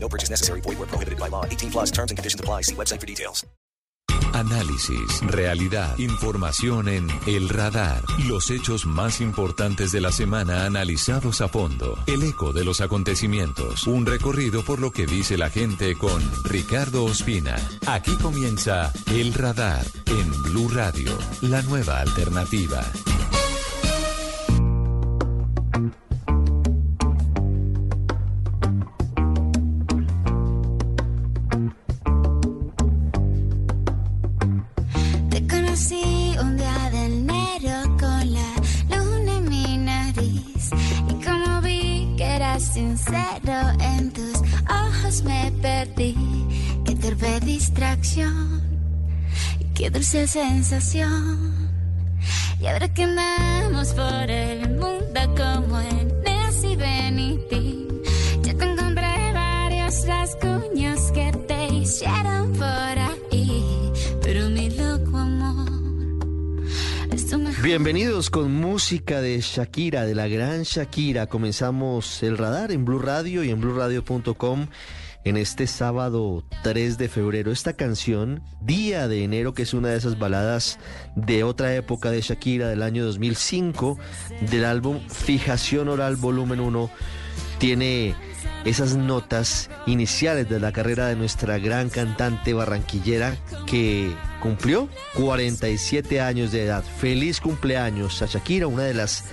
No purchase necessary. Void where prohibited by law. 18 plus terms and conditions apply. See website for details. Análisis, realidad, información en El Radar. Los hechos más importantes de la semana analizados a fondo. El eco de los acontecimientos. Un recorrido por lo que dice la gente con Ricardo Ospina. Aquí comienza El Radar en Blue Radio, la nueva alternativa. Sincero en tus ojos me perdí. Qué torpe distracción qué dulce sensación. Y ahora que andamos por el mundo como en Nancy Benitín, yo te encontré varios rasguños que Bienvenidos con música de Shakira, de la gran Shakira. Comenzamos el radar en Blue Radio y en bluradio.com en este sábado 3 de febrero. Esta canción, Día de Enero, que es una de esas baladas de otra época de Shakira del año 2005, del álbum Fijación Oral Volumen 1, tiene esas notas iniciales de la carrera de nuestra gran cantante barranquillera que cumplió 47 años de edad. Feliz cumpleaños a Shakira, una de las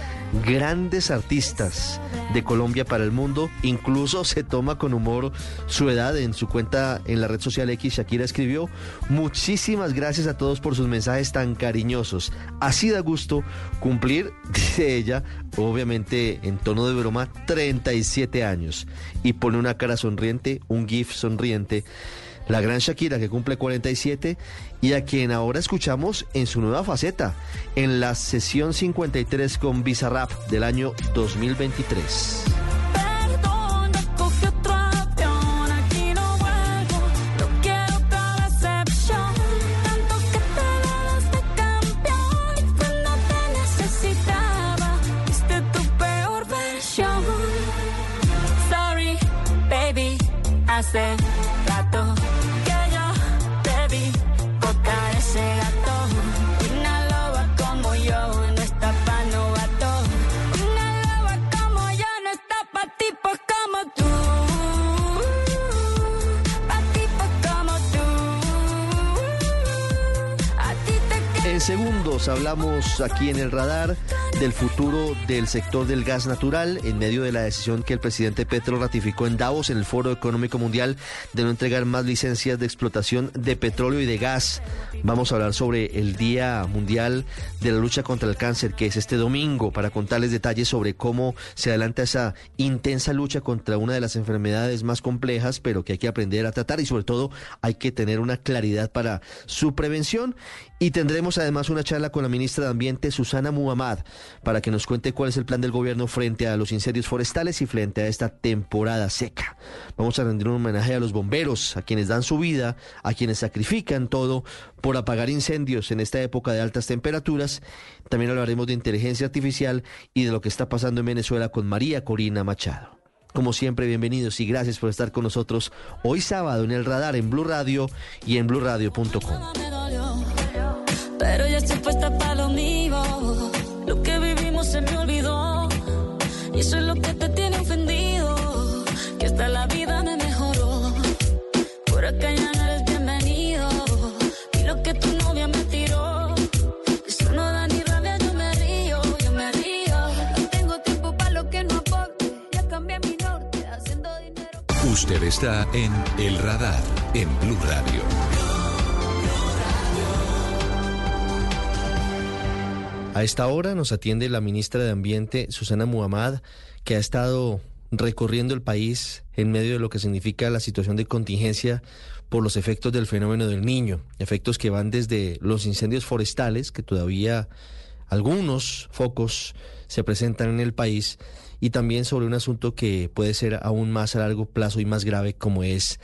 grandes artistas de Colombia para el mundo. Incluso se toma con humor su edad en su cuenta en la red social X. Shakira escribió, muchísimas gracias a todos por sus mensajes tan cariñosos. Así da gusto cumplir, dice ella, obviamente en tono de broma, 37 años. Y pone una cara sonriente, un gif sonriente. La gran Shakira que cumple 47 y a quien ahora escuchamos en su nueva faceta, en la sesión 53 con Bizarrap del año 2023. Perdón, segundos. Hablamos aquí en el radar del futuro del sector del gas natural en medio de la decisión que el presidente Petro ratificó en Davos en el Foro Económico Mundial de no entregar más licencias de explotación de petróleo y de gas. Vamos a hablar sobre el Día Mundial de la Lucha contra el Cáncer, que es este domingo, para contarles detalles sobre cómo se adelanta esa intensa lucha contra una de las enfermedades más complejas, pero que hay que aprender a tratar y sobre todo hay que tener una claridad para su prevención. Y tendremos además una charla con la ministra de Ambiente, Susana Muhammad, para que nos cuente cuál es el plan del gobierno frente a los incendios forestales y frente a esta temporada seca. Vamos a rendir un homenaje a los bomberos, a quienes dan su vida, a quienes sacrifican todo por apagar incendios en esta época de altas temperaturas. También hablaremos de inteligencia artificial y de lo que está pasando en Venezuela con María Corina Machado. Como siempre, bienvenidos y gracias por estar con nosotros hoy sábado en el radar en Blue Radio y en bluradio.com. pero estoy puesta para. Y eso es lo que te tiene ofendido. Que hasta la vida me mejoró. Por acá ya no eres bienvenido, y lo que tu novia me tiró. Eso no da ni rabia, yo me río, yo me río. No tengo tiempo para lo que no aporte, ya cambié mi norte, haciendo dinero. Usted está en El Radar en Blue Radio. A esta hora nos atiende la ministra de Ambiente, Susana Muhammad, que ha estado recorriendo el país en medio de lo que significa la situación de contingencia por los efectos del fenómeno del niño, efectos que van desde los incendios forestales, que todavía algunos focos se presentan en el país, y también sobre un asunto que puede ser aún más a largo plazo y más grave, como es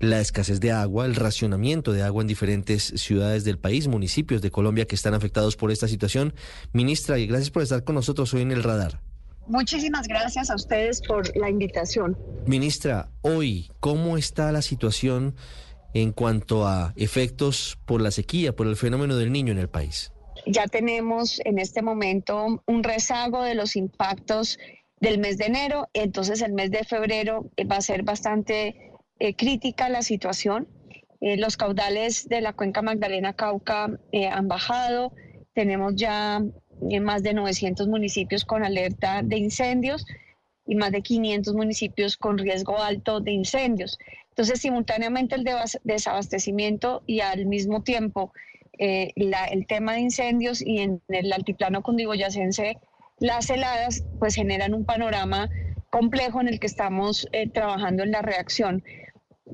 la escasez de agua, el racionamiento de agua en diferentes ciudades del país, municipios de Colombia que están afectados por esta situación. Ministra, y gracias por estar con nosotros hoy en el radar. Muchísimas gracias a ustedes por la invitación. Ministra, hoy, ¿cómo está la situación en cuanto a efectos por la sequía, por el fenómeno del niño en el país? Ya tenemos en este momento un rezago de los impactos del mes de enero, entonces el mes de febrero va a ser bastante eh, crítica la situación. Eh, los caudales de la cuenca Magdalena Cauca han bajado, tenemos ya más de 900 municipios con alerta de incendios y más de 500 municipios con riesgo alto de incendios. Entonces, simultáneamente el desabastecimiento y al mismo tiempo eh, el tema de incendios y en el altiplano cundiboyacense las heladas, pues generan un panorama complejo en el que estamos eh, trabajando en la reacción.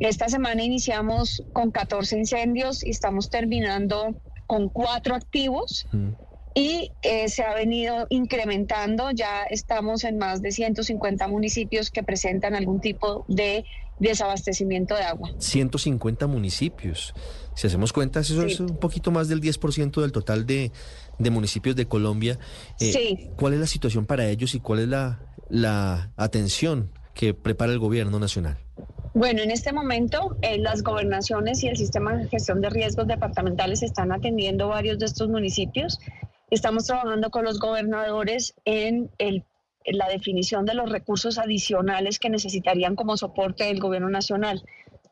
Esta semana iniciamos con 14 incendios y estamos terminando con cuatro activos. Mm y eh, se ha venido incrementando. Ya estamos en más de 150 municipios que presentan algún tipo de desabastecimiento de agua. 150 municipios. Si hacemos cuentas, eso es un poquito más del 10% del total de, municipios de Colombia. Eh, sí. ¿Cuál es la situación para ellos y cuál es la, la atención que prepara el gobierno nacional? Bueno, en este momento eh, las gobernaciones y el sistema de gestión de riesgos departamentales están atendiendo varios de estos municipios. Estamos trabajando con los gobernadores en, la definición de los recursos adicionales que necesitarían como soporte del gobierno nacional.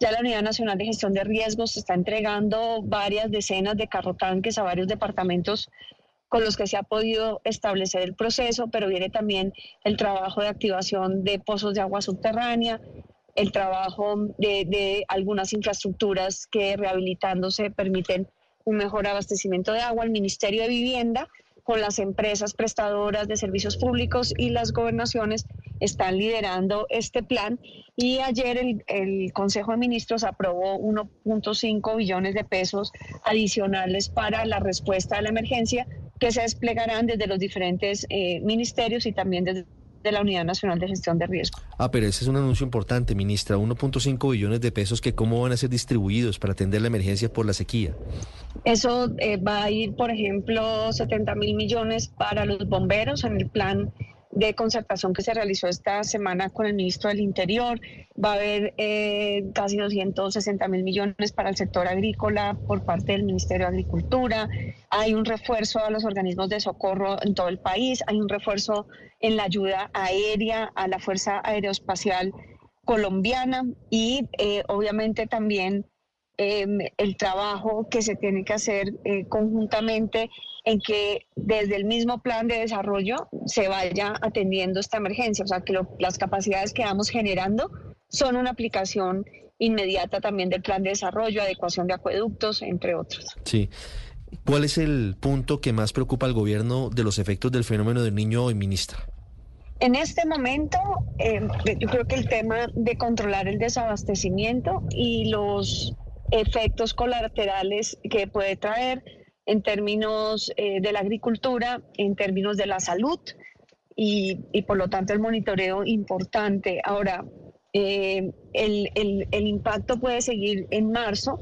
Ya la Unidad Nacional de Gestión de Riesgos está entregando varias decenas de carrotanques a varios departamentos con los que se ha podido establecer el proceso, pero viene también el trabajo de activación de pozos de agua subterránea, el trabajo de, algunas infraestructuras que rehabilitándose permiten un mejor abastecimiento de agua. El Ministerio de Vivienda con las empresas prestadoras de servicios públicos y las gobernaciones están liderando este plan y ayer el, Consejo de Ministros aprobó 1.5 billones de pesos adicionales para la respuesta a la emergencia que se desplegarán desde los diferentes eh, ministerios y también desde de la Unidad Nacional de Gestión de Riesgo. Ah, pero ese es un anuncio importante, ministra. 1.5 billones de pesos que cómo van a ser distribuidos para atender la emergencia por la sequía. Eso eh, va a ir, por ejemplo, 70 mil millones para los bomberos en el plan de concertación que se realizó esta semana con el ministro del Interior. Va a haber eh, casi 260 mil millones para el sector agrícola por parte del Ministerio de Agricultura. Hay un refuerzo a los organismos de socorro en todo el país. Hay un refuerzo en la ayuda aérea a la Fuerza Aeroespacial Colombiana y eh, obviamente también Em, el trabajo que se tiene que hacer eh, conjuntamente en que desde el mismo plan de desarrollo se vaya atendiendo esta emergencia, o sea, que las capacidades que vamos generando son una aplicación inmediata también del plan de desarrollo, adecuación de acueductos, entre otros. Sí. ¿Cuál es el punto que más preocupa al gobierno de los efectos del fenómeno del niño hoy, ministra? En este momento, em, yo creo que el tema de controlar el desabastecimiento y los efectos colaterales que puede traer en términos eh, de la agricultura, en términos de la salud y, por lo tanto el monitoreo importante. Ahora, eh, el, el, impacto puede seguir en marzo,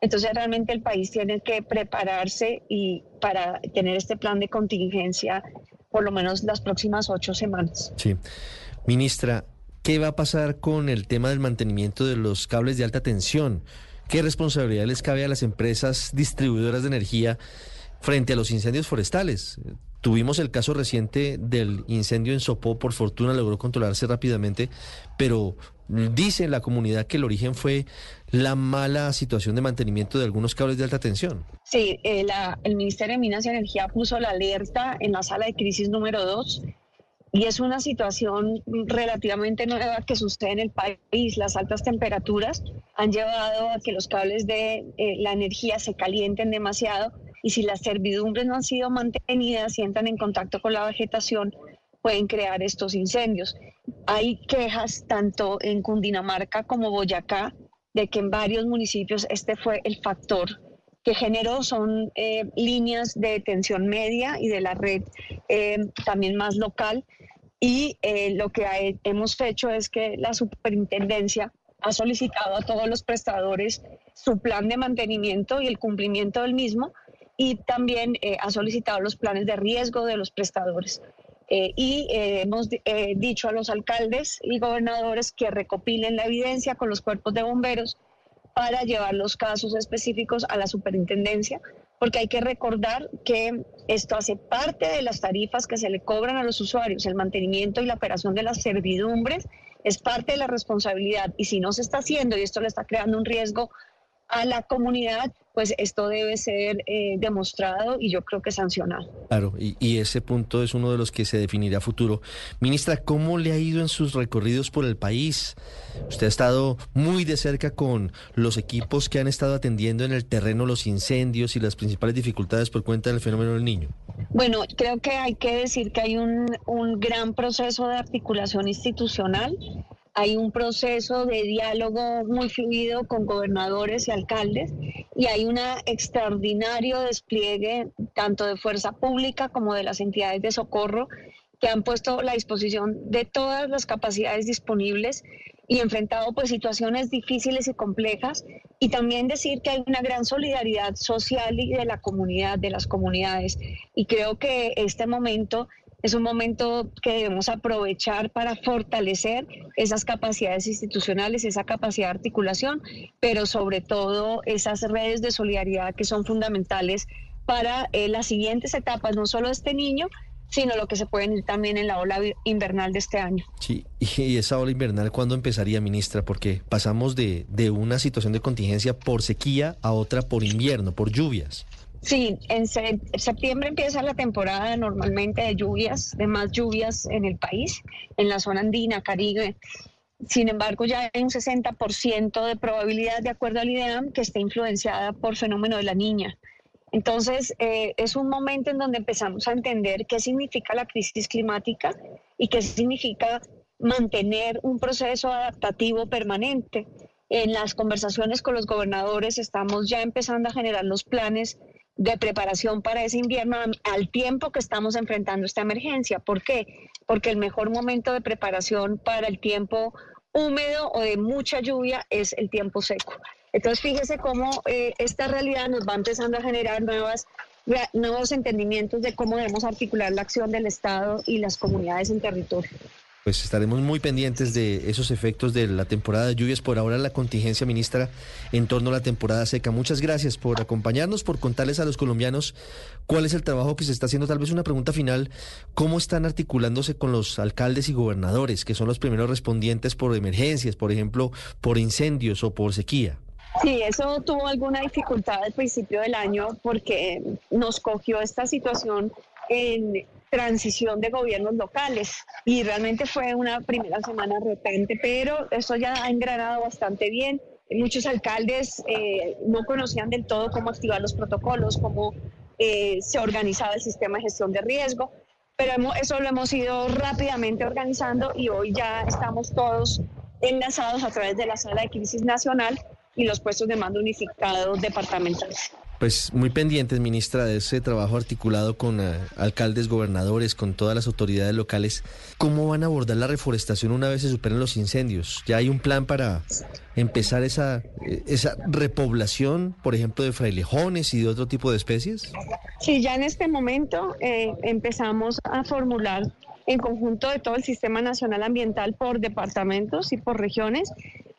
entonces realmente el país tiene que prepararse y para tener este plan de contingencia por lo menos las próximas ocho semanas. Sí. Ministra, ¿qué va a pasar con el tema del mantenimiento de los cables de alta tensión? ¿Qué responsabilidad les cabe a las empresas distribuidoras de energía frente a los incendios forestales? Tuvimos el caso reciente del incendio en Sopó, por fortuna logró controlarse rápidamente, pero dice la comunidad que el origen fue la mala situación de mantenimiento de algunos cables de alta tensión. Sí, eh, el Ministerio de Minas y Energía puso la alerta en la sala de crisis número 2 y es una situación relativamente nueva que sucede en el país. Las altas temperaturas han llevado a que los cables de eh, la energía se calienten demasiado y si las servidumbres no han sido mantenidas y entran en contacto con la vegetación, pueden crear estos incendios. Hay quejas tanto en Cundinamarca como Boyacá de que en varios municipios este fue el factor que generó son eh, líneas de detención media y de la red eh, también más local. Y eh, lo que hemos hecho es que la superintendencia ha solicitado a todos los prestadores su plan de mantenimiento y el cumplimiento del mismo y también ha solicitado los planes de riesgo de los prestadores. y hemos dicho a los alcaldes y gobernadores que recopilen la evidencia con los cuerpos de bomberos para llevar los casos específicos a la superintendencia, porque hay que recordar que esto hace parte de las tarifas que se le cobran a los usuarios, el mantenimiento y la operación de las servidumbres es parte de la responsabilidad y si no se está haciendo y esto le está creando un riesgo a la comunidad, pues esto debe ser eh, demostrado y yo creo que sancionado. Claro, y, ese punto es uno de los que se definirá a futuro. Ministra, ¿cómo le ha ido en sus recorridos por el país? Usted ha estado muy de cerca con los equipos que han estado atendiendo en el terreno los incendios y las principales dificultades por cuenta del fenómeno del niño. Bueno, creo que hay que decir que hay un, un gran proceso de articulación institucional hay un proceso de diálogo muy fluido con gobernadores y alcaldes y hay un extraordinario despliegue tanto de fuerza pública como de las entidades de socorro que han puesto la disposición de todas las capacidades disponibles y enfrentado pues situaciones difíciles y complejas y también decir que hay una gran solidaridad social y de la comunidad, de las comunidades. Y creo que este momento es un momento que debemos aprovechar para fortalecer esas capacidades institucionales, esa capacidad de articulación, pero sobre todo esas redes de solidaridad que son fundamentales para eh, las siguientes etapas, no solo de este niño, sino lo que se puede ir también en la ola invernal de este año. Sí, y esa ola invernal, ¿cuándo empezaría, ministra? Porque pasamos de, de una situación de contingencia por sequía a otra por invierno, por lluvias. Sí, en septiembre empieza la temporada normalmente de lluvias, de más lluvias en el país, en la zona andina, Caribe. Sin embargo, ya hay un 60% de probabilidad, de acuerdo al IDEAM, que esté influenciada por fenómeno de la niña. Entonces, eh, es un momento en donde empezamos a entender qué significa la crisis climática y qué significa mantener un proceso adaptativo permanente. En las conversaciones con los gobernadores estamos ya empezando a generar los planes de preparación para ese invierno al tiempo que estamos enfrentando esta emergencia. ¿Por qué? Porque el mejor momento de preparación para el tiempo húmedo o de mucha lluvia es el tiempo seco. Entonces, fíjese cómo eh, esta realidad nos va empezando a generar nuevas, nuevos entendimientos de cómo debemos articular la acción del Estado y las comunidades en territorio. Pues estaremos muy pendientes de esos efectos de la temporada de lluvias. Por ahora la contingencia, ministra, en torno a la temporada seca. Muchas gracias por acompañarnos, por contarles a los colombianos cuál es el trabajo que se está haciendo. Tal vez una pregunta final, ¿cómo están articulándose con los alcaldes y gobernadores, que son los primeros respondientes por emergencias, por ejemplo, por incendios o por sequía? Sí, eso tuvo alguna dificultad al principio del año porque nos cogió esta situación en transición de gobiernos locales y realmente fue una primera semana retante, pero eso ya ha engranado bastante bien. Muchos alcaldes eh, no conocían del todo cómo activar los protocolos, cómo eh, se organizaba el sistema de gestión de riesgo, pero eso lo hemos ido rápidamente organizando y hoy ya estamos todos enlazados a través de la sala de crisis nacional y los puestos de mando unificados departamentales. Pues muy pendientes, ministra, de ese trabajo articulado con eh, alcaldes, gobernadores, con todas las autoridades locales. ¿Cómo van a abordar la reforestación una vez se superen los incendios? ¿Ya hay un plan para empezar esa, eh, esa repoblación, por ejemplo, de frailejones y de otro tipo de especies? Sí, ya en este momento eh, empezamos a formular en conjunto de todo el Sistema Nacional Ambiental por departamentos y por regiones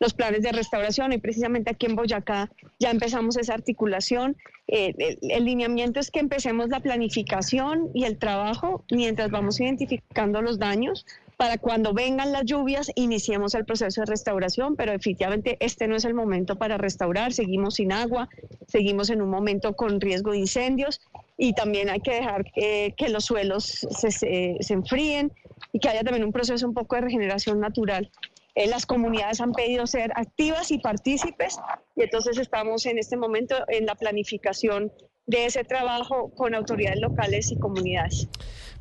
los planes de restauración y precisamente aquí en Boyacá ya empezamos esa articulación. Eh, el, lineamiento es que empecemos la planificación y el trabajo mientras vamos identificando los daños para cuando vengan las lluvias iniciemos el proceso de restauración, pero definitivamente este no es el momento para restaurar, seguimos sin agua, seguimos en un momento con riesgo de incendios y también hay que dejar que, los suelos se, se enfríen y que haya también un proceso un poco de regeneración natural. Eh, las comunidades han pedido ser activas y partícipes y entonces estamos en este momento en la planificación de ese trabajo con autoridades locales y comunidades.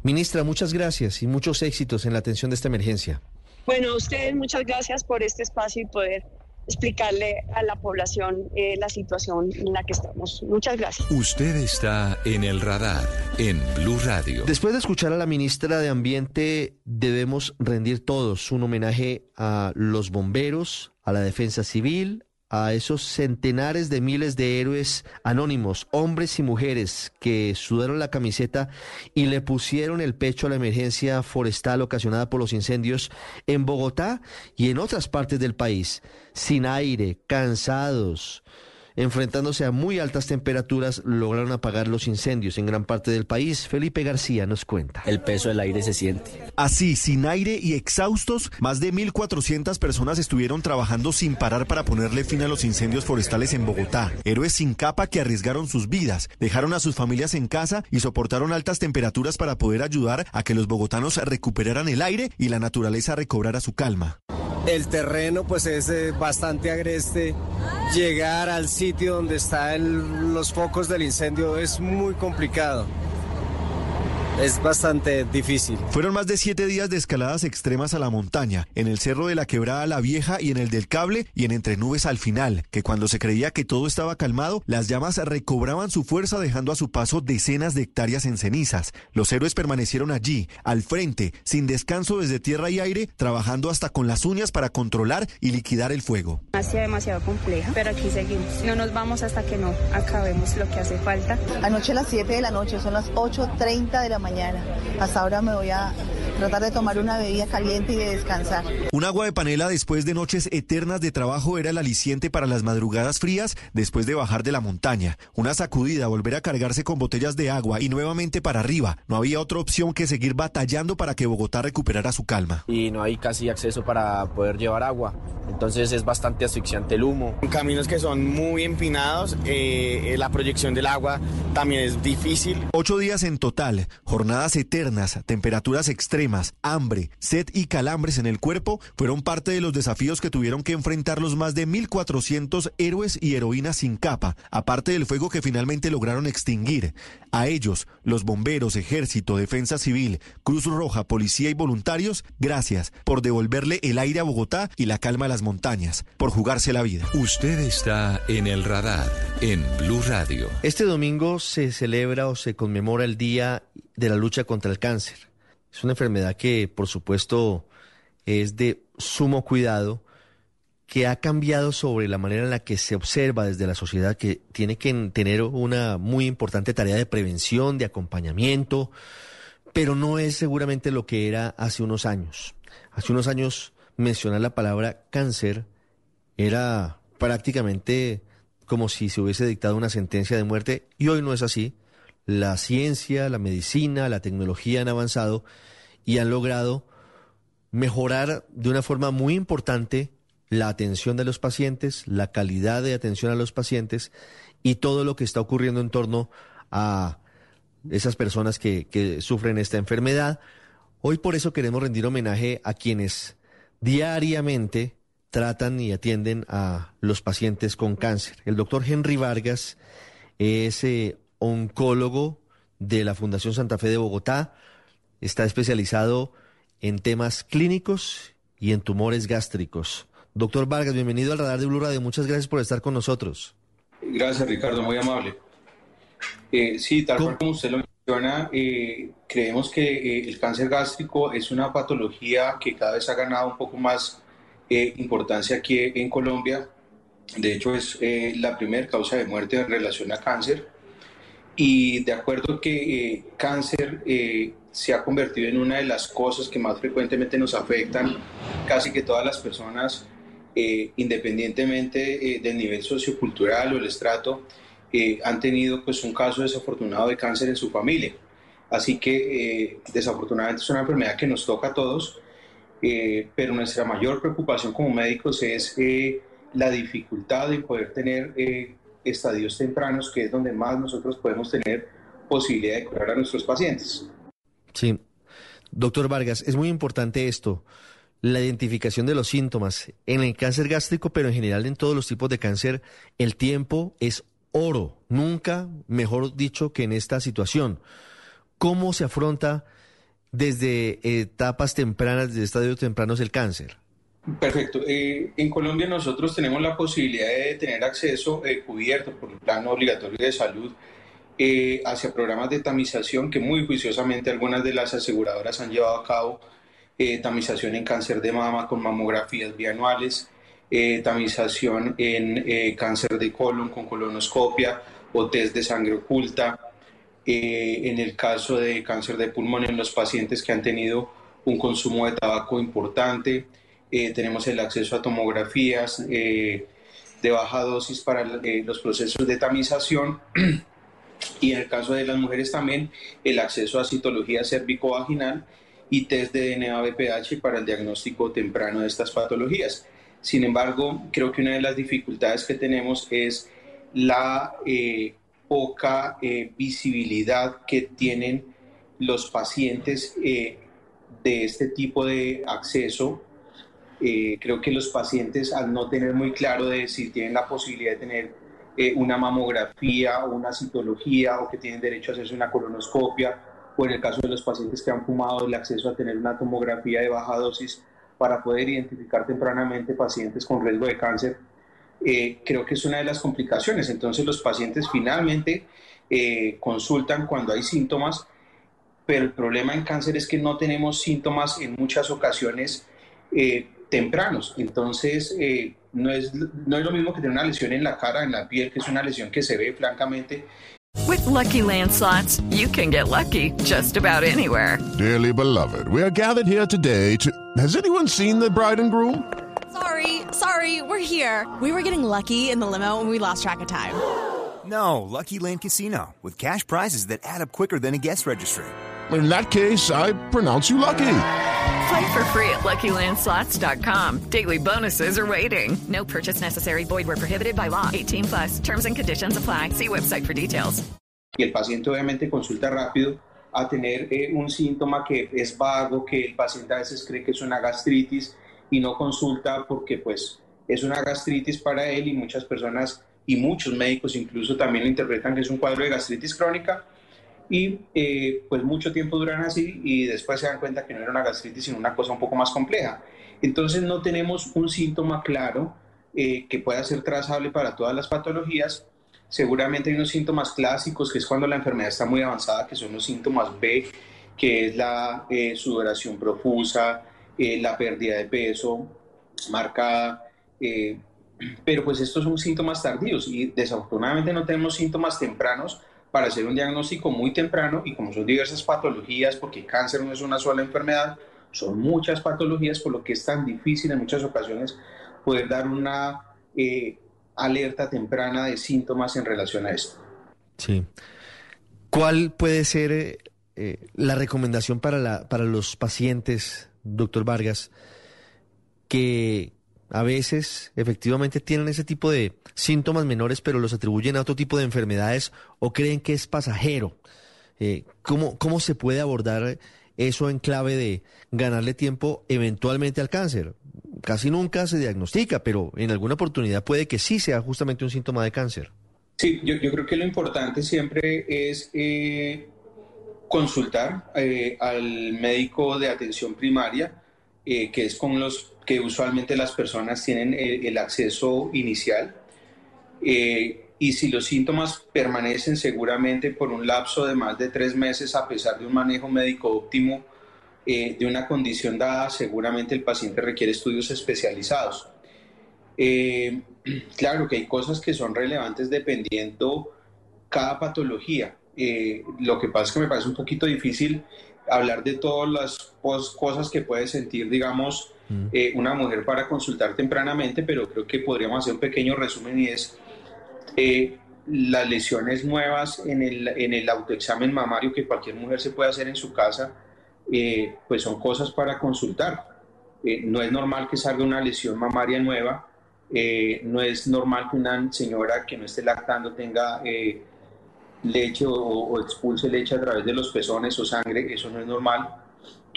Ministra, muchas gracias y muchos éxitos en la atención de esta emergencia. Bueno, a ustedes muchas gracias por este espacio y poder explicarle a la población eh, la situación en la que estamos. Muchas gracias. Usted está en el radar en Blue Radio. Después de escuchar a la ministra de Ambiente, debemos rendir todos un homenaje a los bomberos, a la defensa civil, a esos centenares de miles de héroes anónimos, hombres y mujeres que sudaron la camiseta y le pusieron el pecho a la emergencia forestal ocasionada por los incendios en Bogotá y en otras partes del país, sin aire, cansados, enfrentándose a muy altas temperaturas, lograron apagar los incendios en gran parte del país. Felipe García nos cuenta. El peso del aire se siente. Así, sin aire y exhaustos, más de 1.400 personas estuvieron trabajando sin parar para ponerle fin a los incendios forestales en Bogotá. Héroes sin capa que arriesgaron sus vidas, dejaron a sus familias en casa y soportaron altas temperaturas para poder ayudar a que los bogotanos recuperaran el aire y la naturaleza recobrara su calma. El terreno pues es eh, bastante agreste. Llegar al sitio donde están los focos del incendio es muy complicado es bastante difícil. Fueron más de siete días de escaladas extremas a la montaña, en el cerro de la Quebrada La Vieja y en el del Cable y en Entre Nubes al final, que cuando se creía que todo estaba calmado, las llamas recobraban su fuerza dejando a su paso decenas de hectáreas en cenizas. Los héroes permanecieron allí, al frente, sin descanso desde tierra y aire, trabajando hasta con las uñas para controlar y liquidar el fuego. Hacía demasiado compleja, pero aquí seguimos. No nos vamos hasta que no acabemos lo que hace falta. Anoche a las 7 de la noche, son las 8.30 de la mañana hasta ahora me voy a tratar de tomar una bebida caliente y de descansar. Un agua de panela después de noches eternas de trabajo era el aliciente para las madrugadas frías después de bajar de la montaña. Una sacudida, volver a cargarse con botellas de agua y nuevamente para arriba. No había otra opción que seguir batallando para que Bogotá recuperara su calma. Y no hay casi acceso para poder llevar agua. Entonces es bastante asfixiante el humo. Caminos que son muy empinados, eh, la proyección del agua también es difícil. Ocho días en total, jornadas eternas, temperaturas extremas, hambre, sed y calambres en el cuerpo fueron parte de los desafíos que tuvieron que enfrentar los más de 1.400 héroes y heroínas sin capa, aparte del fuego que finalmente lograron extinguir. A ellos, los bomberos, ejército, defensa civil, Cruz Roja, policía y voluntarios, gracias por devolverle el aire a Bogotá y la calma a las montañas, por jugarse la vida. Usted está en el radar, en Blue Radio. Este domingo se celebra o se conmemora el Día de la Lucha contra el Cáncer. Es una enfermedad que, por supuesto, es de sumo cuidado, que ha cambiado sobre la manera en la que se observa desde la sociedad, que tiene que tener una muy importante tarea de prevención, de acompañamiento, pero no es seguramente lo que era hace unos años. Hace unos años mencionar la palabra cáncer era prácticamente como si se hubiese dictado una sentencia de muerte y hoy no es así. La ciencia, la medicina, la tecnología han avanzado y han logrado mejorar de una forma muy importante la atención de los pacientes, la calidad de atención a los pacientes y todo lo que está ocurriendo en torno a esas personas que, sufren esta enfermedad. Hoy por eso queremos rendir homenaje a quienes diariamente tratan y atienden a los pacientes con cáncer. El doctor Henry Vargas es eh, oncólogo de la Fundación Santa Fe de Bogotá, está especializado en temas clínicos y en tumores gástricos. Doctor Vargas, bienvenido al radar de Blue Radio. Muchas gracias por estar con nosotros. Gracias, Ricardo, muy amable. Eh, sí, tal cual como usted lo menciona, eh, creemos que eh, el cáncer gástrico es una patología que cada vez ha ganado un poco más eh, importancia aquí en Colombia. De hecho, es la primera causa de muerte en relación a cáncer. Y de acuerdo que eh, cáncer eh, se ha convertido en una de las cosas que más frecuentemente nos afectan casi que todas las personas, eh, independientemente eh, del nivel sociocultural o el estrato, han tenido pues un caso desafortunado de cáncer en su familia. Así que desafortunadamente es una enfermedad que nos toca a todos, pero nuestra mayor preocupación como médicos es la dificultad de poder tener estadios tempranos, que es donde más nosotros podemos tener posibilidad de curar a nuestros pacientes. Sí. Doctor Vargas, es muy importante esto, la identificación de los síntomas. En el cáncer gástrico, pero en general en todos los tipos de cáncer, el tiempo es oro. Nunca, mejor dicho, que en esta situación. ¿Cómo se afronta desde etapas tempranas, desde estadios tempranos, el cáncer? Perfecto. Eh, en Colombia nosotros tenemos la posibilidad de tener acceso eh, cubierto por el plan obligatorio de salud eh, hacia programas de tamización que muy juiciosamente algunas de las aseguradoras han llevado a cabo. tamización en cáncer de mama con mamografías bianuales, tamización en cáncer de colon con colonoscopia o test de sangre oculta. en el caso de cáncer de pulmón en los pacientes que han tenido un consumo de tabaco importante. Eh, tenemos el acceso a tomografías eh, de baja dosis para eh, los procesos de tamización y en el caso de las mujeres también el acceso a citología cervicovaginal y test de DNA BPH para el diagnóstico temprano de estas patologías. Sin embargo, creo que una de las dificultades que tenemos es la poca visibilidad que tienen los pacientes de este tipo de acceso eh, creo que los pacientes, al no tener muy claro de si tienen la posibilidad de tener eh, una mamografía o una citología o que tienen derecho a hacerse una colonoscopia, o en el caso de los pacientes que han fumado, el acceso a tener una tomografía de baja dosis para poder identificar tempranamente pacientes con riesgo de cáncer, eh, creo que es una de las complicaciones. Entonces los pacientes finalmente consultan cuando hay síntomas, pero el problema en cáncer es que no tenemos síntomas en muchas ocasiones tempranos. Entonces, eh, no, es, no es lo mismo que tener una lesión en la cara, en la piel, que es una lesión que se ve francamente. With lucky landslots, you can get lucky just about anywhere. Dearly beloved, we are gathered here today to. Has anyone seen the bride and groom? Sorry, sorry, we're here. We were getting lucky in the limo and we lost track of time. No, Lucky Land Casino, with cash prizes that add up quicker than a guest registry. In that case, I pronounce you lucky. Play for free at LuckyLandSlots.com. Daily bonuses are waiting. No purchase necessary. Void were prohibited by law. 18 plus. Terms and conditions apply. See website for details. Y el paciente obviamente consulta rápido a tener eh, un síntoma que es vago, que el paciente a veces cree que es una gastritis y no consulta porque pues es una gastritis para él y muchas personas y muchos médicos incluso también interpretan que es un cuadro de gastritis crónica y eh, pues mucho tiempo duran así y después se dan cuenta que no era una gastritis sino una cosa un poco más compleja. Entonces no tenemos un síntoma claro eh, que pueda ser trazable para todas las patologías. Seguramente hay unos síntomas clásicos que es cuando la enfermedad está muy avanzada, que son los síntomas B, que es la eh, sudoración profusa, la pérdida de peso marcada, pero pues estos son síntomas tardíos y desafortunadamente no tenemos síntomas tempranos para hacer un diagnóstico muy temprano y como son diversas patologías, porque cáncer no es una sola enfermedad, son muchas patologías, por lo que es tan difícil en muchas ocasiones poder dar una eh, alerta temprana de síntomas en relación a esto. Sí. ¿Cuál puede ser eh, eh, la recomendación para, la, para los pacientes, doctor Vargas, que a veces efectivamente tienen ese tipo de síntomas menores, pero los atribuyen a otro tipo de enfermedades o creen que es pasajero. Eh, ¿cómo, ¿Cómo se puede abordar eso en clave de ganarle tiempo eventualmente al cáncer? Casi nunca se diagnostica, pero en alguna oportunidad puede que sí sea justamente un síntoma de cáncer. Sí, yo, creo que lo importante siempre es eh, consultar eh, al médico de atención primaria, que es con los que usualmente las personas tienen el, acceso inicial. Eh, y si los síntomas permanecen seguramente por un lapso de más de tres meses a pesar de un manejo médico óptimo eh, de una condición dada, seguramente el paciente requiere estudios especializados. Eh, claro que hay cosas que son relevantes dependiendo cada patología. lo que pasa es que me parece un poquito difícil hablar de todas las cosas que puede sentir, digamos, Mm. Eh, una mujer para consultar tempranamente, pero creo que podríamos hacer un pequeño resumen y es eh, las lesiones nuevas en el, en el autoexamen mamario que cualquier mujer se puede hacer en su casa, eh, pues son cosas para consultar. no es normal que salga una lesión mamaria nueva, no es normal que una señora que no esté lactando tenga leche o, o expulse leche a través de los pezones o sangre, eso no es normal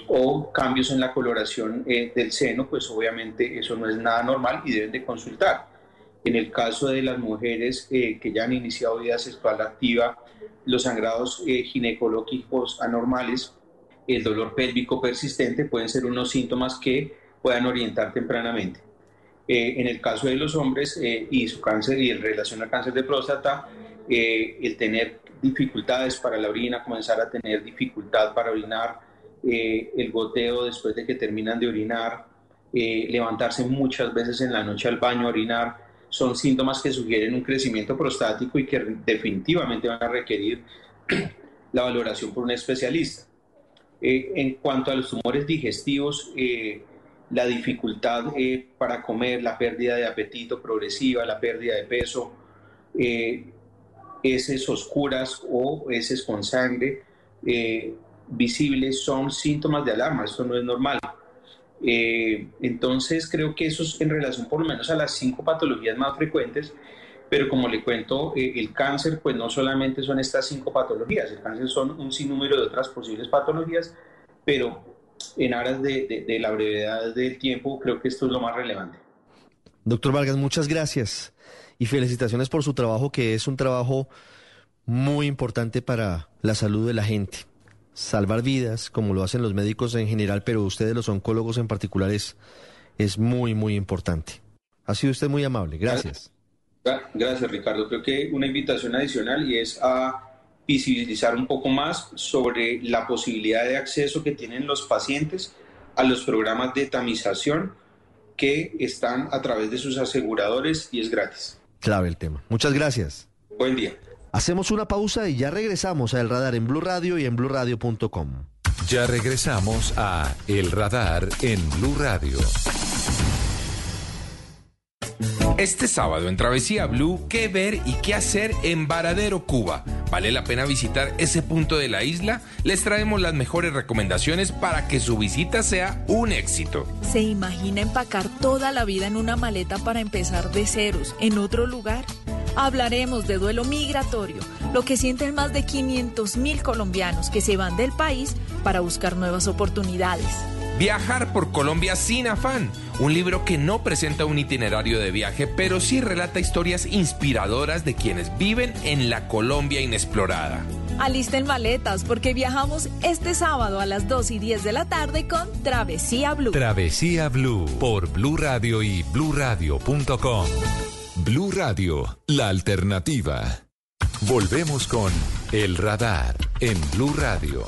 o cambios en la coloración eh, del seno, pues obviamente eso no es nada normal y deben de consultar. En el caso de las mujeres eh, que ya han iniciado vida sexual activa, los sangrados eh, ginecológicos anormales, el dolor pélvico persistente pueden ser unos síntomas que puedan orientar tempranamente. Eh, en el caso de los hombres eh, y su cáncer y en relación al cáncer de próstata, eh, el tener dificultades para la orina, comenzar a tener dificultad para orinar, el goteo después de que terminan de orinar, levantarse muchas veces en la noche al baño a orinar, son síntomas que sugieren un crecimiento prostático y que definitivamente van a requerir la valoración por un especialista. en cuanto a los tumores digestivos, la dificultad eh, para comer, la pérdida de apetito progresiva, la pérdida de peso, eh, heces oscuras o heces con sangre eh, visibles son síntomas de alarma, esto no es normal. Eh, entonces creo que eso es en relación por lo menos a las cinco patologías más frecuentes, pero como le cuento, el cáncer pues no solamente son estas cinco patologías, el cáncer son un sinnúmero de otras posibles patologías, pero en aras de, de, la brevedad del tiempo, creo que esto es lo más relevante. Doctor Vargas, muchas gracias y felicitaciones por su trabajo, que es un trabajo muy importante para la salud de la gente. Salvar vidas, como lo hacen los médicos en general, pero ustedes los oncólogos en particular es, es muy, muy importante. Ha sido usted muy amable. Gracias. Gracias, Ricardo. Creo que una invitación adicional y es a visibilizar un poco más sobre la posibilidad de acceso que tienen los pacientes a los programas de tamización que están a través de sus aseguradores y es gratis. Clave el tema. Muchas gracias. Buen día. Hacemos una pausa y ya regresamos a El Radar en Blue Radio y en bluradio.com. Ya regresamos a El Radar en Blue Radio. Este sábado en Travesía Blue, ¿qué ver y qué hacer en Varadero, Cuba? ¿Vale la pena visitar ese punto de la isla? Les traemos las mejores recomendaciones para que su visita sea un éxito. ¿Se imagina empacar toda la vida en una maleta para empezar de ceros en otro lugar? Hablaremos de duelo migratorio, lo que sienten más de 500 mil colombianos que se van del país para buscar nuevas oportunidades. Viajar por Colombia sin afán, un libro que no presenta un itinerario de viaje, pero sí relata historias inspiradoras de quienes viven en la Colombia inexplorada. Alisten maletas porque viajamos este sábado a las 2 y 10 de la tarde con Travesía Blue. Travesía Blue por Blue Radio y bluradio.com. Blue Radio, la alternativa. Volvemos con El Radar en Blue Radio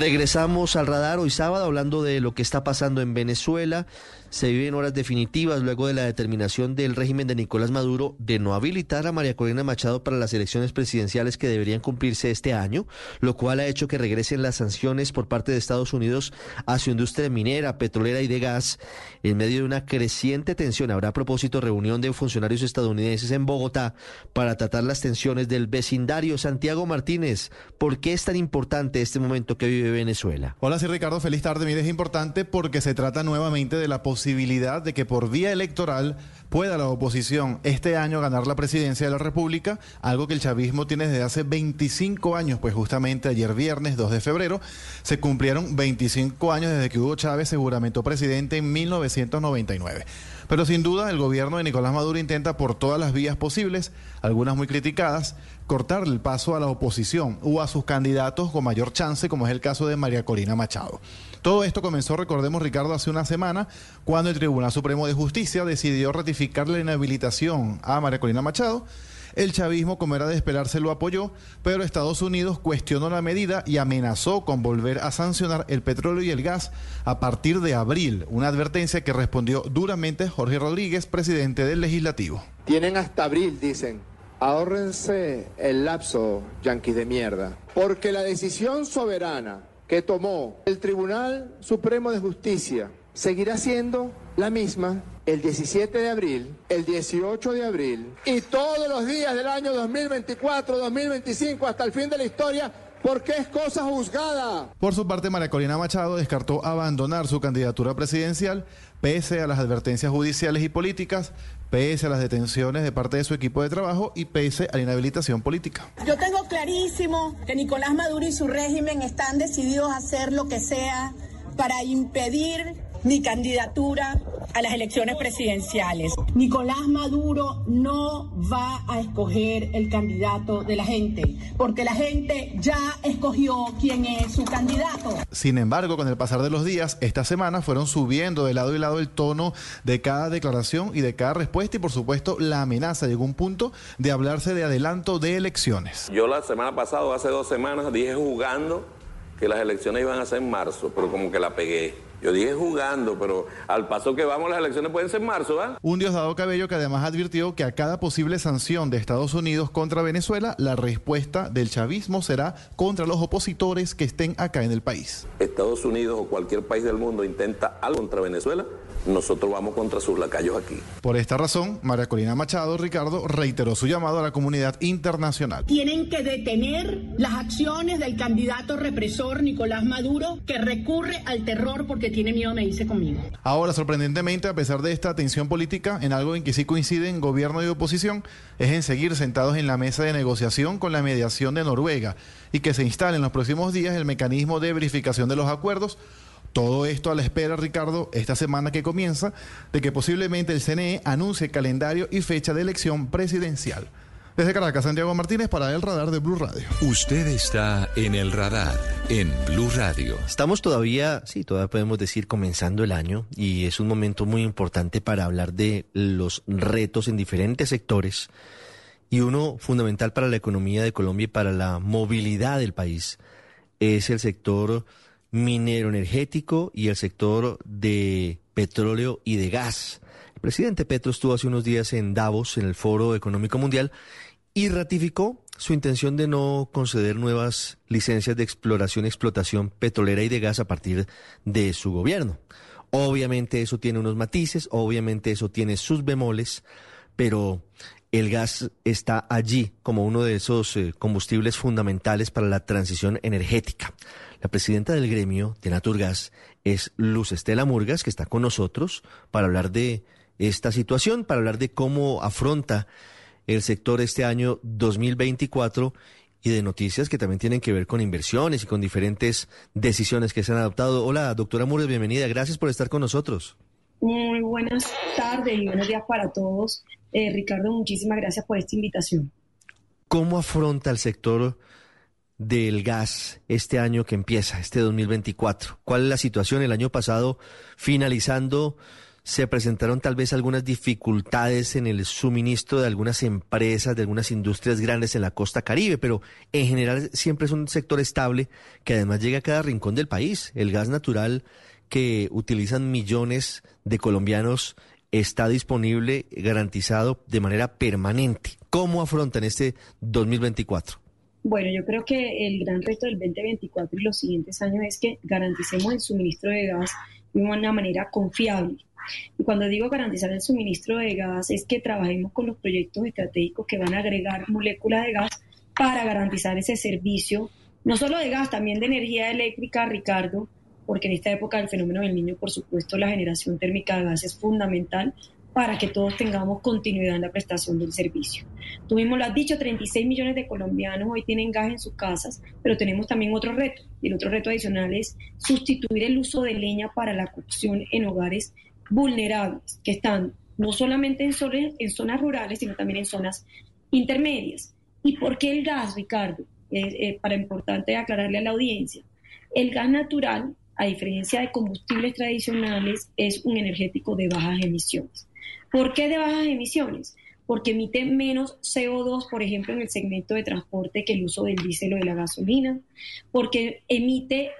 Regresamos al radar hoy sábado hablando de lo que está pasando en Venezuela. Se viven horas definitivas luego de la determinación del régimen de Nicolás Maduro de no habilitar a María Corina Machado para las elecciones presidenciales que deberían cumplirse este año, lo cual ha hecho que regresen las sanciones por parte de Estados Unidos a su industria minera, petrolera y de gas en medio de una creciente tensión. Habrá propósito reunión de funcionarios estadounidenses en Bogotá para tratar las tensiones del vecindario. Santiago Martínez, ¿por qué es tan importante este momento que vive Venezuela? Hola, sí Ricardo, feliz tarde. Mire, es importante porque se trata nuevamente de la posibilidad posibilidad de que por vía electoral pueda la oposición este año ganar la presidencia de la República, algo que el chavismo tiene desde hace 25 años, pues justamente ayer viernes 2 de febrero se cumplieron 25 años desde que Hugo Chávez se juramentó presidente en 1999. Pero sin duda el gobierno de Nicolás Maduro intenta por todas las vías posibles, algunas muy criticadas, cortarle el paso a la oposición o a sus candidatos con mayor chance, como es el caso de María Corina Machado. Todo esto comenzó, recordemos Ricardo, hace una semana, cuando el Tribunal Supremo de Justicia decidió ratificar la inhabilitación a María Corina Machado. El chavismo, como era de esperarse, lo apoyó, pero Estados Unidos cuestionó la medida y amenazó con volver a sancionar el petróleo y el gas a partir de abril, una advertencia que respondió duramente Jorge Rodríguez, presidente del legislativo. Tienen hasta abril, dicen. Ahórrense el lapso, yanquis de mierda. Porque la decisión soberana que tomó el Tribunal Supremo de Justicia seguirá siendo la misma el 17 de abril, el 18 de abril y todos los días del año 2024, 2025 hasta el fin de la historia porque es cosa juzgada. Por su parte, María Corina Machado descartó abandonar su candidatura presidencial pese a las advertencias judiciales y políticas, pese a las detenciones de parte de su equipo de trabajo y pese a la inhabilitación política. Yo tengo clarísimo que Nicolás Maduro y su régimen están decididos a hacer lo que sea para impedir mi candidatura a las elecciones presidenciales. Nicolás Maduro no va a escoger el candidato de la gente, porque la gente ya escogió quién es su candidato. Sin embargo, con el pasar de los días, esta semana fueron subiendo de lado y lado el tono de cada declaración y de cada respuesta y por supuesto la amenaza llegó a un punto de hablarse de adelanto de elecciones. Yo la semana pasada, hace dos semanas, dije jugando que las elecciones iban a ser en marzo, pero como que la pegué. Yo dije jugando, pero al paso que vamos las elecciones pueden ser en marzo, ¿verdad? Un Diosdado Cabello que además advirtió que a cada posible sanción de Estados Unidos contra Venezuela, la respuesta del chavismo será contra los opositores que estén acá en el país. Estados Unidos o cualquier país del mundo intenta algo contra Venezuela, nosotros vamos contra sus lacayos aquí. Por esta razón, María Corina Machado Ricardo reiteró su llamado a la comunidad internacional. Tienen que detener las acciones del candidato represor Nicolás Maduro que recurre al terror porque tiene miedo a medirse conmigo. Ahora, sorprendentemente, a pesar de esta tensión política, en algo en que sí coinciden gobierno y oposición, es en seguir sentados en la mesa de negociación con la mediación de Noruega y que se instale en los próximos días el mecanismo de verificación de los acuerdos todo esto a la espera, Ricardo, esta semana que comienza, de que posiblemente el CNE anuncie calendario y fecha de elección presidencial. Desde Caracas, Santiago Martínez para el radar de Blue Radio. Usted está en el radar en Blue Radio. Estamos todavía, sí, todavía podemos decir comenzando el año y es un momento muy importante para hablar de los retos en diferentes sectores y uno fundamental para la economía de Colombia y para la movilidad del país es el sector minero energético y el sector de petróleo y de gas. El presidente Petro estuvo hace unos días en Davos, en el Foro Económico Mundial, y ratificó su intención de no conceder nuevas licencias de exploración explotación petrolera y de gas a partir de su gobierno. Obviamente eso tiene unos matices, obviamente eso tiene sus bemoles, pero el gas está allí como uno de esos eh, combustibles fundamentales para la transición energética. La presidenta del gremio de Naturgas es Luz Estela Murgas, que está con nosotros para hablar de esta situación, para hablar de cómo afronta el sector este año 2024 y de noticias que también tienen que ver con inversiones y con diferentes decisiones que se han adoptado. Hola, doctora Murgas, bienvenida. Gracias por estar con nosotros. Muy buenas tardes y buenos días para todos. Eh, Ricardo, muchísimas gracias por esta invitación. ¿Cómo afronta el sector del gas este año que empieza, este 2024? ¿Cuál es la situación? El año pasado, finalizando, se presentaron tal vez algunas dificultades en el suministro de algunas empresas, de algunas industrias grandes en la costa caribe, pero en general siempre es un sector estable que además llega a cada rincón del país. El gas natural que utilizan millones de colombianos está disponible, garantizado de manera permanente. ¿Cómo afrontan este 2024? Bueno, yo creo que el gran reto del 2024 y los siguientes años es que garanticemos el suministro de gas de una manera confiable. Y cuando digo garantizar el suministro de gas es que trabajemos con los proyectos estratégicos que van a agregar moléculas de gas para garantizar ese servicio, no solo de gas, también de energía eléctrica, Ricardo, porque en esta época del fenómeno del niño, por supuesto, la generación térmica de gas es fundamental para que todos tengamos continuidad en la prestación del servicio. Tuvimos, lo has dicho, 36 millones de colombianos hoy tienen gas en sus casas, pero tenemos también otro reto. Y el otro reto adicional es sustituir el uso de leña para la cocción en hogares vulnerables, que están no solamente en zonas, rurales, sino también en zonas intermedias. ¿Y por qué el gas, Ricardo? Eh, para importante aclararle a la audiencia. El gas natural, a diferencia de combustibles tradicionales, es un energético de bajas emisiones. ¿Por qué de bajas emisiones? Porque emite menos CO2, por ejemplo, en el segmento de transporte que el uso del diésel o de la gasolina, porque emite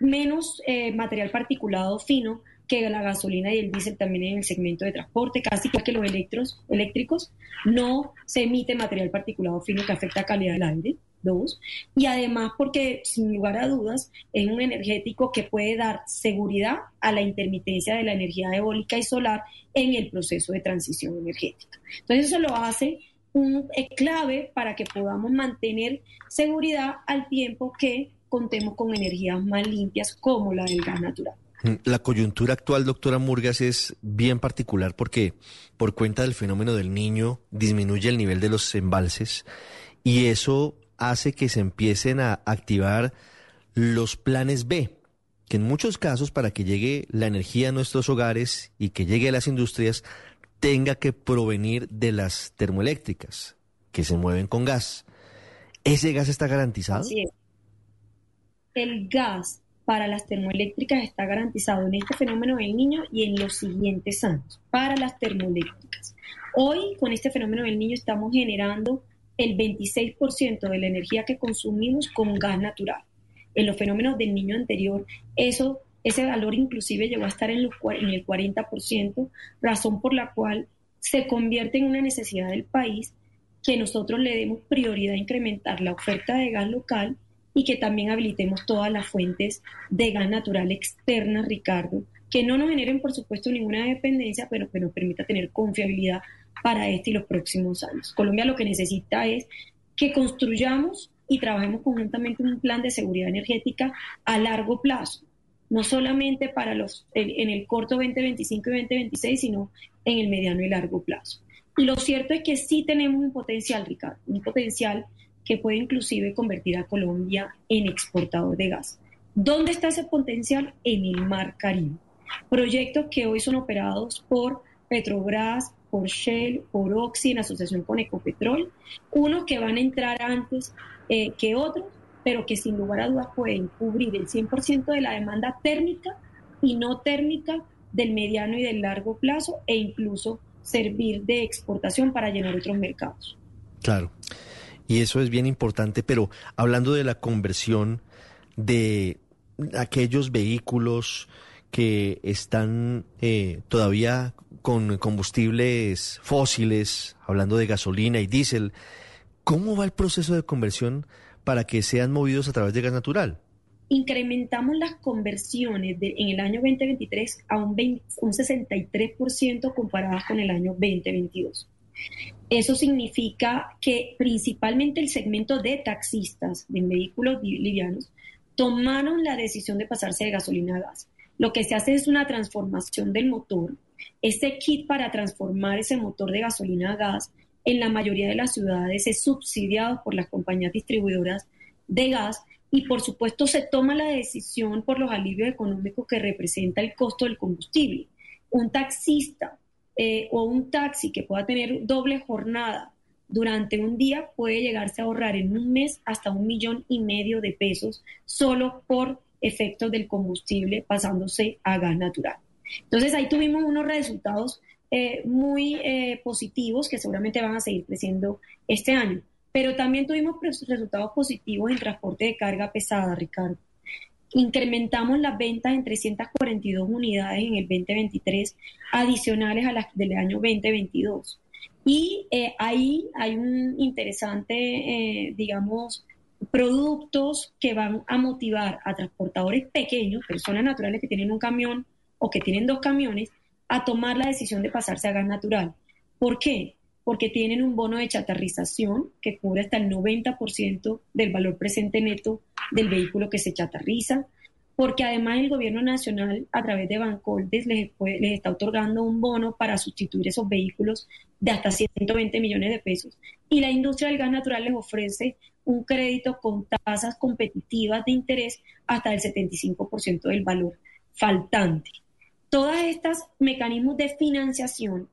menos eh, material particulado fino que la gasolina y el diésel también en el segmento de transporte, casi que los electros, eléctricos, no se emite material particulado fino que afecta la calidad del aire dos, y además porque sin lugar a dudas es un energético que puede dar seguridad a la intermitencia de la energía eólica y solar en el proceso de transición energética. Entonces eso lo hace un, clave para que podamos mantener seguridad al tiempo que contemos con energías más limpias como la del gas natural. Mm, la coyuntura actual, doctora Murgas, es bien particular porque por cuenta del fenómeno del niño disminuye el nivel de los embalses y eso hace que se empiecen a activar los planes B, que en muchos casos para que llegue la energía a nuestros hogares y que llegue a las industrias tenga que provenir de las termoeléctricas que se mueven con gas. ¿Ese gas está garantizado? Sí. El gas para las termoeléctricas está garantizado en este fenómeno del niño y en los siguientes años para las termoeléctricas. Hoy con este fenómeno del niño estamos generando el 26% de la energía que consumimos con gas natural. En los fenómenos del niño anterior, eso, ese valor inclusive llegó a estar en, en el 40%, razón por la cual se convierte en una necesidad del país que nosotros le demos prioridad a incrementar la oferta de gas local y que también habilitemos todas las fuentes de gas natural externas, Ricardo, que no nos generen, por supuesto, ninguna dependencia, pero que nos permita tener confiabilidad para este y los próximos años. Colombia lo que necesita es que construyamos y trabajemos conjuntamente en un plan de seguridad energética a largo plazo, no solamente para los en el corto 2025 y 2026, sino en el mediano y largo plazo. Lo cierto es que sí tenemos un potencial, Ricardo, un potencial que puede inclusive convertir a Colombia en exportador de gas. ¿Dónde está ese potencial? En el Mar Caribe. Proyectos que hoy son operados por Petrobras, por Shell, por Oxy, en asociación con Ecopetrol, unos que van a entrar antes eh, que otros, pero que sin lugar a dudas pueden cubrir el 100% de la demanda térmica y no térmica del mediano y del largo plazo e incluso servir de exportación para llenar otros mercados. Claro. Y eso es bien importante, pero hablando de la conversión de aquellos vehículos que están eh, todavía con combustibles fósiles, hablando de gasolina y diésel, ¿cómo va el proceso de conversión para que sean movidos a través de gas natural? Incrementamos las conversiones en el año 2023 a un, un 63% comparadas con el año 2022. Eso significa que principalmente el segmento de taxistas de vehículos livianos tomaron la decisión de pasarse de gasolina a gas. Lo que se hace es una transformación del motor. Este kit para transformar ese motor de gasolina a gas en la mayoría de las ciudades es subsidiado por las compañías distribuidoras de gas y por supuesto se toma la decisión por los alivios económicos que representa el costo del combustible. Un taxista eh, o un taxi que pueda tener doble jornada durante un día puede llegarse a ahorrar en un mes hasta un millón y medio de pesos solo por efectos del combustible pasándose a gas natural. Entonces ahí tuvimos unos resultados eh, muy eh, positivos que seguramente van a seguir creciendo este año, pero también tuvimos resultados positivos en transporte de carga pesada, Ricardo. Incrementamos las ventas en 342 unidades en el 2023, adicionales a las del año 2022. Y eh, ahí hay un interesante, eh, digamos, productos que van a motivar a transportadores pequeños, personas naturales que tienen un camión o que tienen dos camiones, a tomar la decisión de pasarse a gas natural. ¿Por qué? Porque tienen un bono de chatarrización que cubre hasta el 90% del valor presente neto del vehículo que se chatarriza, porque además el gobierno nacional a través de Bancoldes les, les está otorgando un bono para sustituir esos vehículos de hasta 120 millones de pesos. Y la industria del gas natural les ofrece un crédito con tasas competitivas de interés hasta el 75% del valor faltante. Todos estos mecanismos de financiación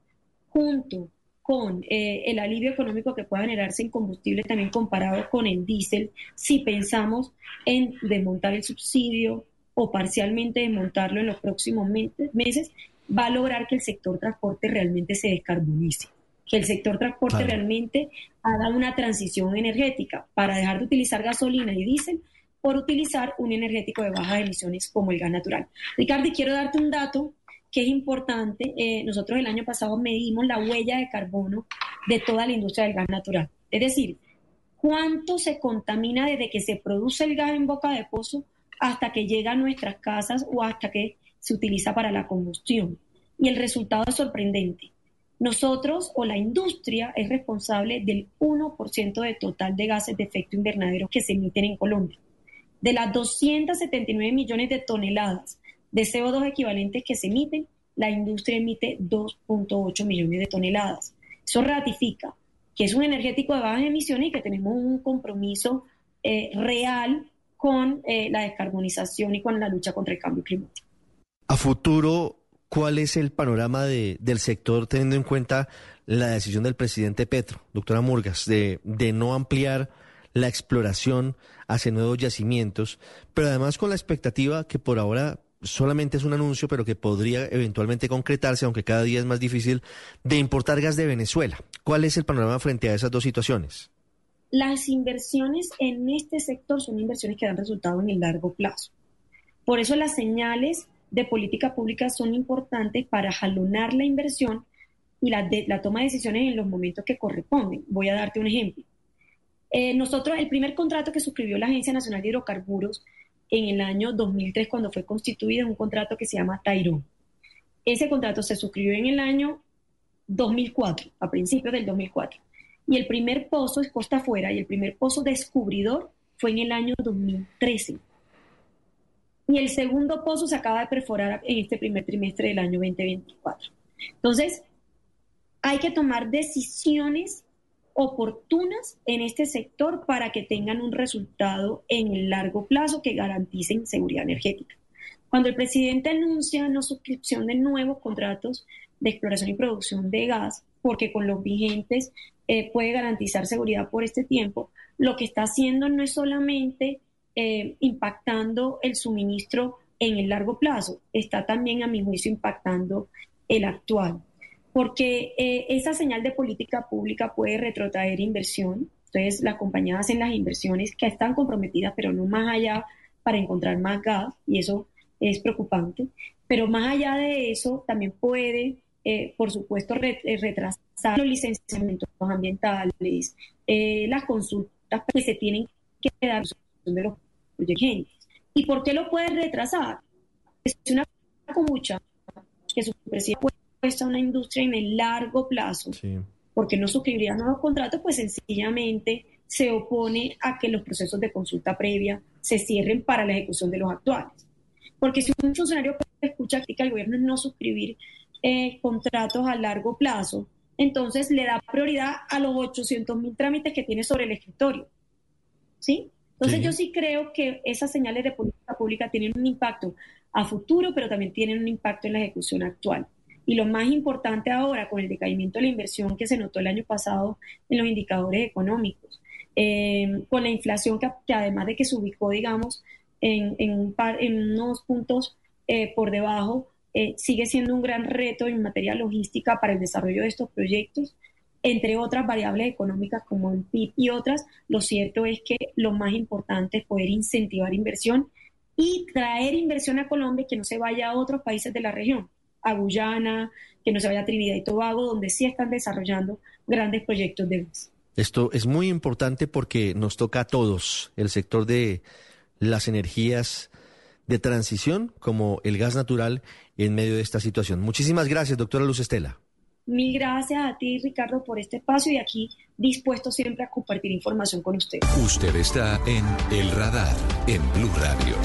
junto con eh, el alivio económico que pueda generarse en combustible también comparado con el diésel, si pensamos en desmontar el subsidio o parcialmente desmontarlo en los próximos meses, va a lograr que el sector transporte realmente se descarbonice, que el sector transporte realmente haga una transición energética para dejar de utilizar gasolina y diésel por utilizar un energético de bajas emisiones como el gas natural. Ricardo, quiero darte un dato que es importante. Eh, nosotros el año pasado medimos la huella de carbono de toda la industria del gas natural. Es decir, cuánto se contamina desde que se produce el gas en boca de pozo hasta que llega a nuestras casas o hasta que se utiliza para la combustión. Y el resultado es sorprendente. nosotros o la industria es responsable del 1% de total de gases de efecto invernadero que se emiten en Colombia. De las 279 millones de toneladas de CO2 equivalentes que se emiten, la industria emite 2.8 millones de toneladas. Eso ratifica que es un energético de bajas emisiones y que tenemos un compromiso eh, real con eh, la descarbonización y con la lucha contra el cambio climático. A futuro, ¿cuál es el panorama de, del sector teniendo en cuenta la decisión del presidente Petro, doctora Murgas, de, de no ampliar la exploración hacia nuevos yacimientos, pero además con la expectativa que por ahora solamente es un anuncio, pero que podría eventualmente concretarse, aunque cada día es más difícil, de importar gas de Venezuela. ¿Cuál es el panorama frente a esas dos situaciones? Las inversiones en este sector son inversiones que dan resultado en el largo plazo. Por eso las señales de política pública son importantes para jalonar la inversión y la, la toma de decisiones en los momentos que corresponden. Voy a darte un ejemplo. Eh, nosotros, el primer contrato que suscribió la Agencia Nacional de Hidrocarburos en el año 2003, cuando fue constituido, es un contrato que se llama Tairón. Ese contrato se suscribió en el año 2004, a principios del 2004. Y el primer pozo es costa afuera y el primer pozo descubridor fue en el año 2013. Y el segundo pozo se acaba de perforar en este primer trimestre del año 2024. Entonces, hay que tomar decisiones oportunas en este sector para que tengan un resultado en el largo plazo que garanticen seguridad energética. Cuando el presidente anuncia la suscripción de nuevos contratos de exploración y producción de gas, porque con los vigentes eh, puede garantizar seguridad por este tiempo, lo que está haciendo no es solamente eh, impactando el suministro en el largo plazo, está también, a mi juicio, impactando el actual porque eh, esa señal de política pública puede retrotraer inversión. Entonces, las compañías hacen las inversiones que están comprometidas, pero no más allá para encontrar más gas, y eso es preocupante. Pero más allá de eso, también puede, eh, por supuesto, eh, retrasar los licenciamientos ambientales, las consultas que se tienen que dar de los proyectos. ¿Y por qué lo puede retrasar? Es una mucha que su presidente a una industria en el largo plazo, porque no suscribiría nuevos contratos, pues sencillamente se opone a que los procesos de consulta previa se cierren para la ejecución de los actuales. Porque si un funcionario escucha que el gobierno no suscribir eh, contratos a largo plazo, entonces le da prioridad a los 800 mil trámites que tiene sobre el escritorio. ¿Sí? Entonces yo sí creo que esas señales de política pública tienen un impacto a futuro, pero también tienen un impacto en la ejecución actual. Y lo más importante ahora, con el decaimiento de la inversión que se notó el año pasado en los indicadores económicos, eh, con la inflación que, además de que se ubicó, digamos, en, en, unos puntos eh, por debajo, eh, sigue siendo un gran reto en materia logística para el desarrollo de estos proyectos, entre otras variables económicas como el PIB y otras, lo cierto es que lo más importante es poder incentivar inversión y traer inversión a Colombia que no se vaya a otros países de la región a Guyana, que no se vaya a Trinidad y Tobago, donde sí están desarrollando grandes proyectos de gas. Esto es muy importante porque nos toca a todos el sector de las energías de transición como el gas natural en medio de esta situación. Muchísimas gracias, doctora Luz Estela. Mil gracias a ti, Ricardo, por este espacio y aquí dispuesto siempre a compartir información con usted. Usted está en El Radar, en Blue Radio.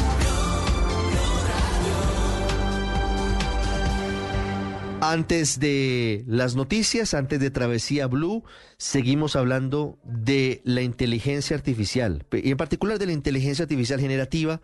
Antes de las noticias, antes de Travesía Blue, seguimos hablando de la inteligencia artificial, y en particular de la inteligencia artificial generativa,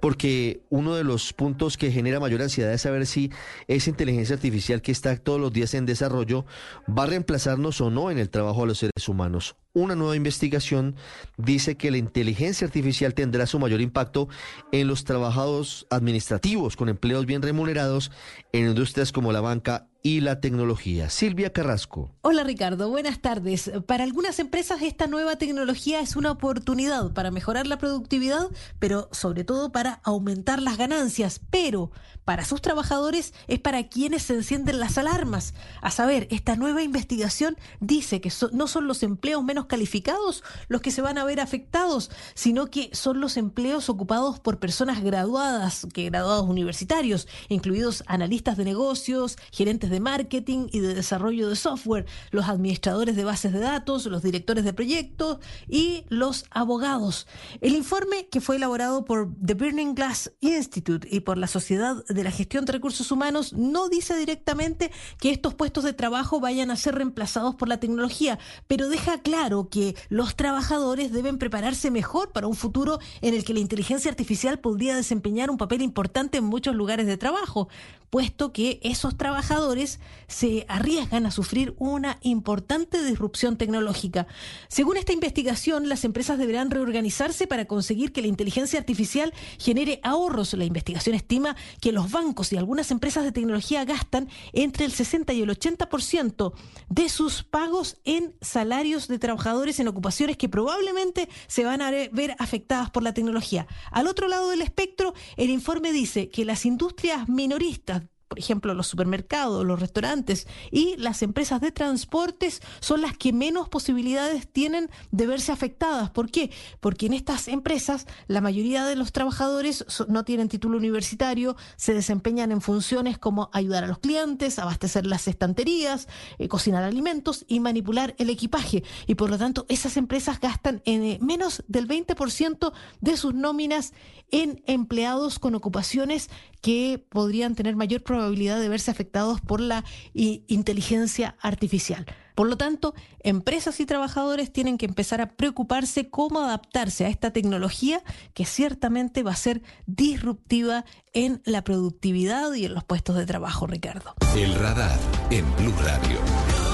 porque uno de los puntos que genera mayor ansiedad es saber si esa inteligencia artificial que está todos los días en desarrollo va a reemplazarnos o no en el trabajo a los seres humanos. Una nueva investigación dice que la inteligencia artificial tendrá su mayor impacto en los trabajadores administrativos con empleos bien remunerados en industrias como la banca y la tecnología. Silvia Carrasco. Hola Ricardo, buenas tardes. Para algunas empresas esta nueva tecnología es una oportunidad para mejorar la productividad, pero sobre todo para aumentar las ganancias. Pero para sus trabajadores es para quienes se encienden las alarmas. A saber, esta nueva investigación dice que no son los empleos menos calificados los que se van a ver afectados, sino que son los empleos ocupados por personas graduadas, que graduados universitarios, incluidos analistas de negocios, gerentes de de marketing y de desarrollo de software, los administradores de bases de datos, los directores de proyectos y los abogados. El informe que fue elaborado por The Burning Glass Institute y por la Sociedad de la Gestión de Recursos Humanos no dice directamente que estos puestos de trabajo vayan a ser reemplazados por la tecnología, pero deja claro que los trabajadores deben prepararse mejor para un futuro en el que la inteligencia artificial podría desempeñar un papel importante en muchos lugares de trabajo, puesto que esos trabajadores se arriesgan a sufrir una importante disrupción tecnológica. Según esta investigación, las empresas deberán reorganizarse para conseguir que la inteligencia artificial genere ahorros. La investigación estima que los bancos y algunas empresas de tecnología gastan entre el 60 y el 80% de sus pagos en salarios de trabajadores en ocupaciones que probablemente se van a ver afectadas por la tecnología. Al otro lado del espectro, el informe dice que las industrias minoristas por ejemplo, los supermercados, los restaurantes y las empresas de transportes son las que menos posibilidades tienen de verse afectadas. ¿Por qué? Porque en estas empresas la mayoría de los trabajadores no tienen título universitario, se desempeñan en funciones como ayudar a los clientes, abastecer las estanterías, eh, cocinar alimentos y manipular el equipaje. Y por lo tanto, esas empresas gastan en, eh, menos del 20% de sus nóminas en empleados con ocupaciones que podrían tener mayor probabilidad de verse afectados por la inteligencia artificial. Por lo tanto, empresas y trabajadores tienen que empezar a preocuparse cómo adaptarse a esta tecnología que ciertamente va a ser disruptiva en la productividad y en los puestos de trabajo, Ricardo. El radar en Blue Radio.